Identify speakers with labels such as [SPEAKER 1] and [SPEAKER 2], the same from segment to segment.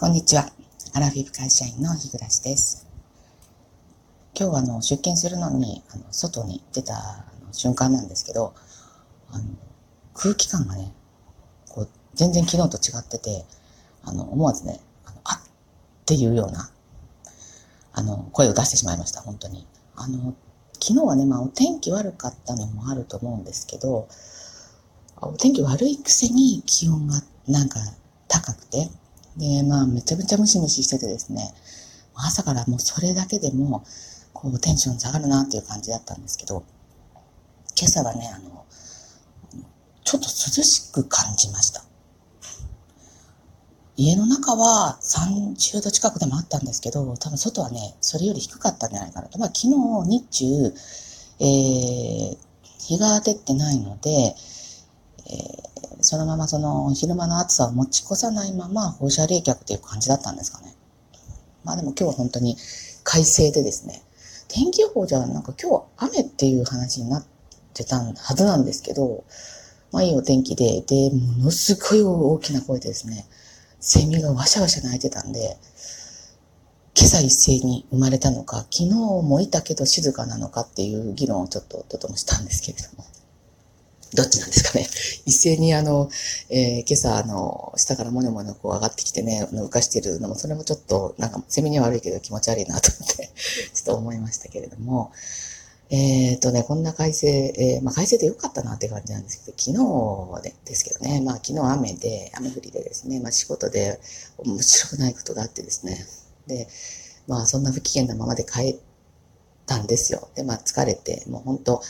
[SPEAKER 1] こんにちは。アラフィフ会社員の日暮です。今日はあの出勤するのにあの外に出た瞬間なんですけど、あの空気感がね、こう全然昨日と違ってて、あの思わずね、あのあっていうようなあの声を出してしまいました、本当に。あの昨日はね、まあお天気悪かったのもあると思うんですけど、お天気悪いくせに気温がなんか高くて、で、まあ、めちゃくちゃムシムシしててですね、朝からもうそれだけでも、こう、テンション下がるなっていう感じだったんですけど、今朝はね、あの、ちょっと涼しく感じました。家の中は30度近くでもあったんですけど、多分外はね、それより低かったんじゃないかなと。まあ昨日日中、えー、日が照ってないので、えー、そのままその昼間の暑さを持ち越さないまま放射冷却っていう感じだったんですかね。まあでも今日は本当に快晴でですね、天気予報じゃなんか今日雨っていう話になってたはずなんですけど、まあいいお天気で、で、ものすごい大きな声でですね、セミがワシャワシャ鳴いてたんで、今朝一斉に生まれたのか、昨日もいたけど静かなのかっていう議論をちょっととてもしたんですけれども。どっちなんですかね。一斉にあの、えー、今朝あの、下からもにょもにょこう上がってきてね、浮かしてるのも、それもちょっと、なんか、セミには悪いけど気持ち悪いなと思って、ちょっと思いましたけれども、えっ、ー、とね、こんな快晴、えー、まあ快晴でよかったなって感じなんですけど、昨日でですけどね、まあ昨日雨で、雨降りでですね、まあ仕事で面白くないことがあってですね、で、まあそんな不機嫌なままで帰ったんですよ。で、まあ疲れて、もう本当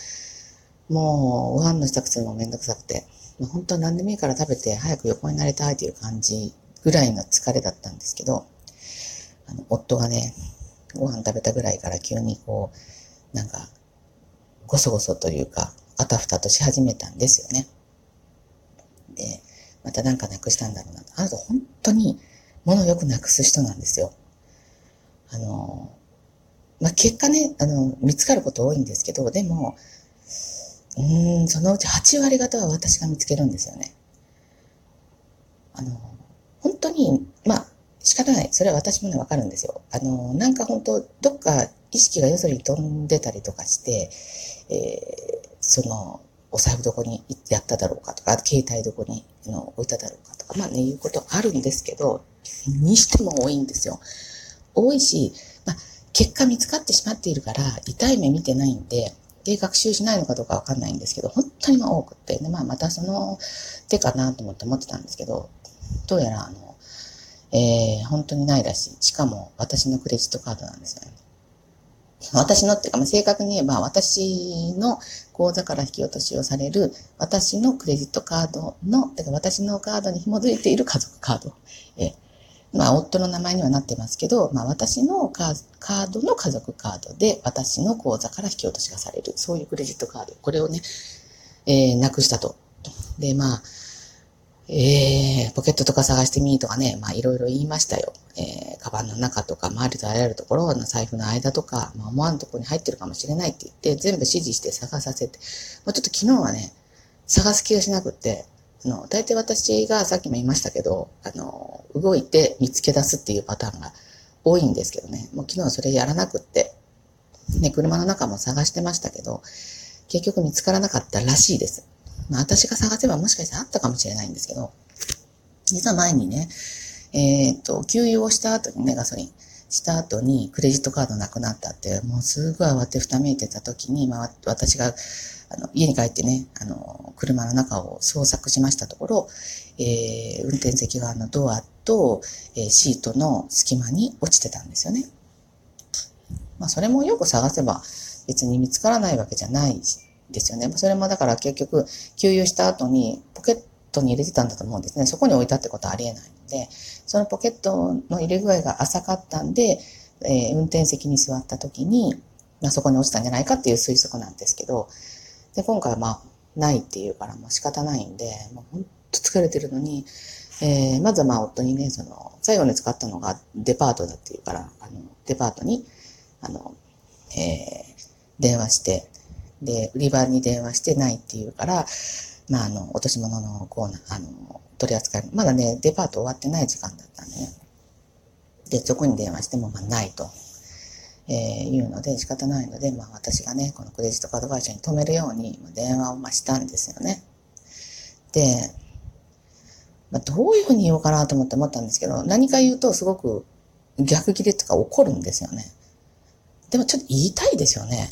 [SPEAKER 1] もう、ご飯の支度するのもめんどくさくて、もう本当何でもいいから食べて早く横になりたいという感じぐらいの疲れだったんですけど、あの、夫がね、ご飯食べたぐらいから急にこう、なんか、ごそごそというか、あたふたとし始めたんですよね。で、またなんかなくしたんだろうな。あなた本当に物をよくなくす人なんですよ。あの、まあ、結果ね、あの、見つかること多いんですけど、でも、うん、そのうち8割方は私が見つけるんですよね。あの、本当に、まあ、仕方ない。それは私もね、わかるんですよ。あの、なんか本当、どっか意識がよそに飛んでたりとかして、えー、その、お財布どこにやっただろうかとか、携帯どこにの置いただろうかとか、まあね、いうことあるんですけど、にしても多いんですよ。多いし、まあ、結果見つかってしまっているから、痛い目見てないんで、で、学習しないのかどうかわかんないんですけど、本当にまあ多くて、で、まあまたその手かなと思って思ってたんですけど、どうやらあの、えー、本当にないらしい。しかも私のクレジットカードなんですよね。私のっていうか、まあ、正確に言えば、私の口座から引き落としをされる、私のクレジットカードの、だか私のカードに紐づいている家族カード。えまあ、夫の名前にはなってますけど、まあ、私のカードの家族カードで、私の口座から引き落としがされる。そういうクレジットカード。これをね、えー、なくしたと。で、まあ、えー、ポケットとか探してみとかね、まあいろいろ言いましたよ。えー、カバンの中とか、周りとあらゆるところの財布の間とか、まあ思わぬところに入ってるかもしれないって言って、全部指示して探させて、もうちょっと昨日はね、探す気がしなくって、あの、大体私がさっきも言いましたけど、あの、動いて見つけ出すっていうパターンが多いんですけどね、もう昨日それやらなくって、ね、車の中も探してましたけど、結局見つからなかったらしいです。まあ私が探せばもしかしたらあったかもしれないんですけど、実は前にね、えっ、と、給油をした後にね、ガソリンした後にクレジットカードなくなったって、もうすごい慌てふためいてた時に、まあ私があの、家に帰ってね、あの、車の中を捜索しましたところ、えー、運転席側のドアと、えー、シートの隙間に落ちてたんですよね。まあ、それもよく探せば別に見つからないわけじゃないですよね。それもだから結局、給油した後にポケットに入れてたんだと思うんですね。そこに置いたってことはありえないので、そのポケットの入れ具合が浅かったんで、えー、運転席に座った時に、まあ、そこに落ちたんじゃないかっていう推測なんですけど、で、今回はまあ、ないっていうからもう仕方ないんで、もうほんと疲れてるのに、えー、まずはまあ夫にね、その、最後に使ったのがデパートだっていうから、あの、デパートに、あの、えー、電話して、で、売り場に電話してないっていうから、まあ、あの、落とし物のコーナー、あの、取り扱い、まだね、デパート終わってない時間だったんでね。で、そこに電話しても、まあ、ないと。えー、いうので仕方ないので、まあ私がね、このクレジットカード会社に止めるように電話をましたんですよね。で、まあ、どういうふうに言おうかなと思って思ったんですけど、何か言うとすごく逆切れとか怒るんですよね。でもちょっと言いたいですよね。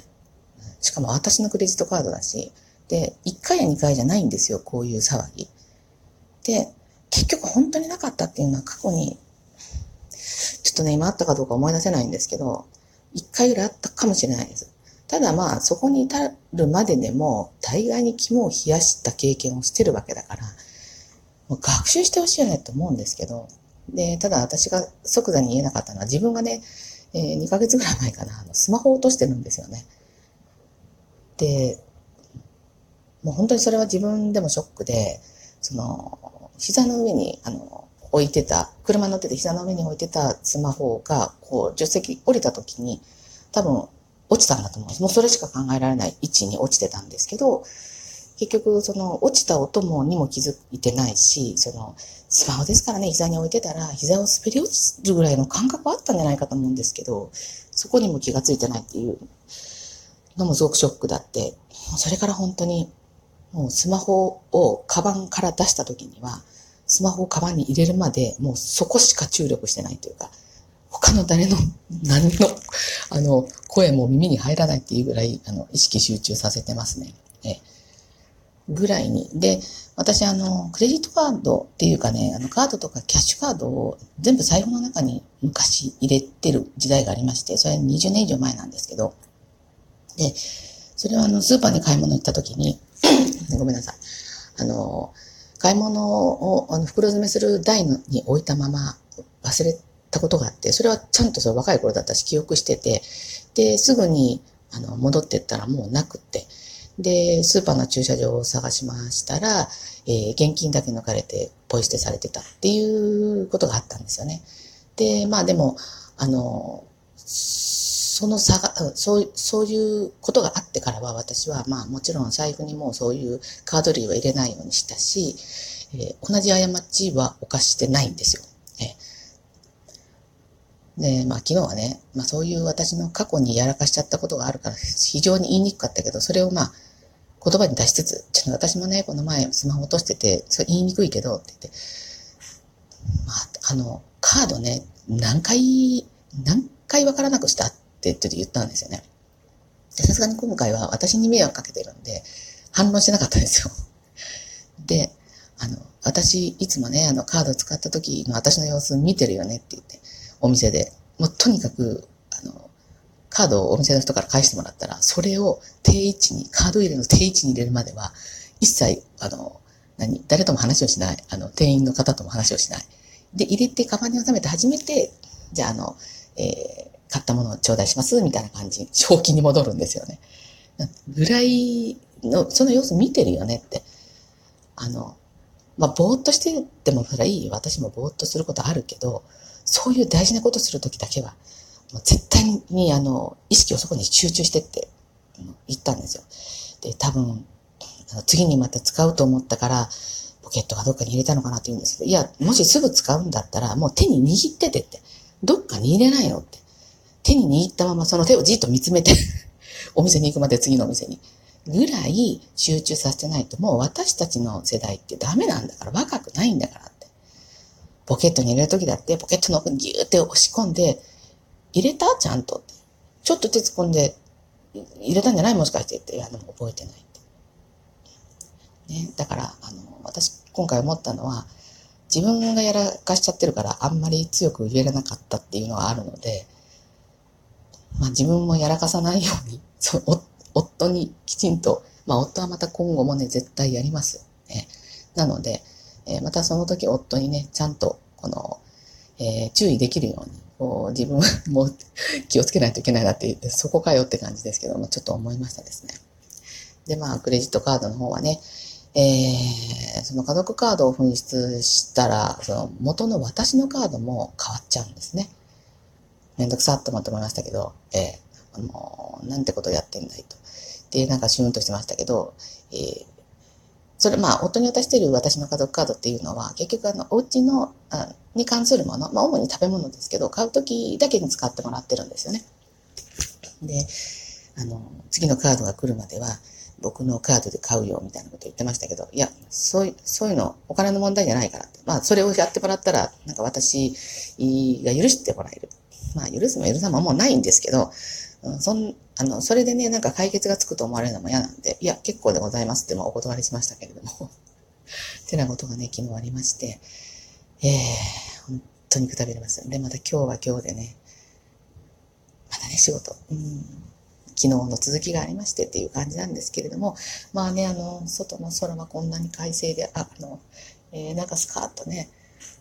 [SPEAKER 1] しかも私のクレジットカードだし。で、1回や2回じゃないんですよ、こういう騒ぎ。で、結局本当になかったっていうのは過去に、ちょっとね、今あったかどうか思い出せないんですけど、1回ぐらいあったかもしれないです。ただまあ、そこに至るまででも、大概に肝を冷やした経験をしてるわけだから、もう学習してほしいよねと思うんですけど、で、ただ私が即座に言えなかったのは、自分がね、えー、2ヶ月ぐらい前かな、あのスマホを落としてるんですよね。で、もう本当にそれは自分でもショックで、その、膝の上に、あの、置いてた、車乗ってて膝の上に置いてたスマホが、こう、助手席降りた時に、多分、落ちたんだと思うんです。もうそれしか考えられない位置に落ちてたんですけど、結局、その、落ちた音もにも気づいてないし、その、スマホですからね、膝に置いてたら、膝を滑り落ちるぐらいの感覚はあったんじゃないかと思うんですけど、そこにも気がついてないっていうのもすごくショックだって、それから本当に、もうスマホをカバンから出した時には、スマホをカバンに入れるまで、もうそこしか注力してないというか、他の誰の、何の、あの、声も耳に入らないっていうぐらい、あの、意識集中させてますね。えぐらいに。で、私、あの、クレジットカードっていうかね、あの、カードとかキャッシュカードを全部財布の中に昔入れてる時代がありまして、それ20年以上前なんですけど、で、それはあの、スーパーに買い物行った時に、ごめんなさい。あの、買い物をあの袋詰めする台に置いたまま忘れたことがあって、それはちゃんとその若い頃だったし記憶してて、で、すぐにあの戻ってったらもうなくって、で、スーパーの駐車場を探しましたら、えー、現金だけ抜かれてポイ捨てされてたっていうことがあったんですよね。で、まあでも、あの、その差が、そう、そういうことがあってからは私は、まあもちろん財布にもそういうカード類は入れないようにしたし、えー、同じ過ちは犯してないんですよ。えー、で、まあ昨日はね、まあそういう私の過去にやらかしちゃったことがあるから非常に言いにくかったけど、それをまあ言葉に出しつつ、ちょっと私もね、この前スマホ落としてて、それ言いにくいけど、って言って、まあ、あの、カードね、何回、何回わからなくしたってちょっと言ったんですよね。さすがに今回は私に迷惑かけてるんで、反論してなかったんですよ。で、あの、私、いつもね、あの、カード使った時の私の様子見てるよねって言って、お店で、もうとにかく、あの、カードをお店の人から返してもらったら、それを定位置に、カード入れの定位置に入れるまでは、一切、あの、何、誰とも話をしない。あの、店員の方とも話をしない。で、入れて、カバンに収めて初めて、じゃあ、あの、えー、買ったものを頂戴します、みたいな感じ、正気に戻るんですよね。ぐらいの、その様子見てるよねって。あの、まあ、ぼーっとしててもそれいい。私もぼーっとすることあるけど、そういう大事なことするときだけは、もう絶対に、あの、意識をそこに集中してって言ったんですよ。で、多分、あの次にまた使うと思ったから、ポケットがどっかに入れたのかなって言うんですけど、いや、もしすぐ使うんだったら、もう手に握っててって、どっかに入れないのって。手に握ったままその手をじっと見つめて お店に行くまで次のお店に。ぐらい集中させてないと、もう私たちの世代ってダメなんだから、若くないんだからって。ポケットに入れるときだって、ポケットの奥にギューって押し込んで、入れた？ちゃんと。ちょっと手突っ込んで、入れたんじゃないもしかしてって、いや、でも覚えてないって。ね、だから、あの、私、今回思ったのは、自分がやらかしちゃってるから、あんまり強く言えなかったっていうのがあるので、まあ自分もやらかさないように、そう、夫にきちんと、まあ夫はまた今後もね、絶対やります。ね、なので、えー、またその時夫にね、ちゃんと、この、えー、注意できるように、こう自分も 気をつけないといけないなって、そこかよって感じですけども、ちょっと思いましたですね。で、まあ、クレジットカードの方はね、えー、その家族カードを紛失したら、その元の私のカードも変わっちゃうんですね。めんどくさっと思って思いましたけど、えー、もう、なんてことやってんだいと。で、なんかシューンとしてましたけど、えー、それ、まあ、夫に渡している私の家族カードっていうのは、結局、あの、お家の、あに関するもの、まあ、主に食べ物ですけど、買うときだけに使ってもらってるんですよね。で、あの、次のカードが来るまでは、僕のカードで買うよ、みたいなこと言ってましたけど、いや、そういう、そういうの、お金の問題じゃないからって。まあ、それをやってもらったら、なんか私が許してもらえる。まあ、許すも許さももうないんですけど、うん、そん、あの、それでね、なんか解決がつくと思われるのも嫌なんで、いや、結構でございますって、もお断りしましたけれども。てなことがね、昨日ありまして、えー、本当にくたびれます。で、また今日は今日でね、まだね、仕事、うん、昨日の続きがありましてっていう感じなんですけれども、まあね、あの、外の空はこんなに快晴で、あ、あの、えー、なんかスカートね、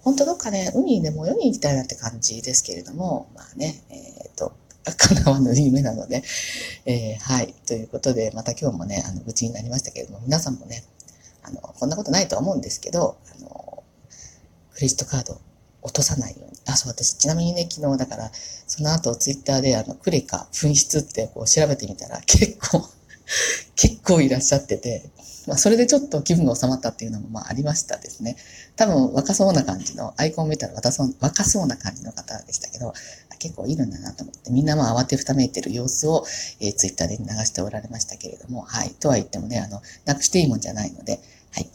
[SPEAKER 1] 本当どっかね、海にでも泳ぎに行きたいなって感じですけれども、まあね、えっ、ー、と、叶わぬ夢なので、えー、はい。ということで、また今日もね、あの、愚痴になりましたけれども、皆さんもね、あの、こんなことないとは思うんですけど、あの、クレジットカード落とさないように。あ、そう、私、ちなみにね、昨日だから、その後ツイッターで、あの、クレカ紛失ってこう調べてみたら、結構結構いらっしゃってて、まあ、それでちょっと気分が収まったっていうのもまあありましたですね。多分若そうな感じの、アイコンを見たら若そう若そうな感じの方でしたけど、結構いるんだなと思って、みんなまあ慌てふためいてる様子を、えー、ツイッターで流しておられましたけれども、はい。とは言ってもね、あの、なくしていいもんじゃないので、はい。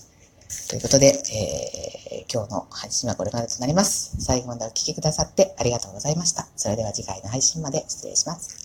[SPEAKER 1] ということで、えー、今日の配信はこれまでとなります。最後までお聴きくださってありがとうございました。それでは次回の配信まで失礼します。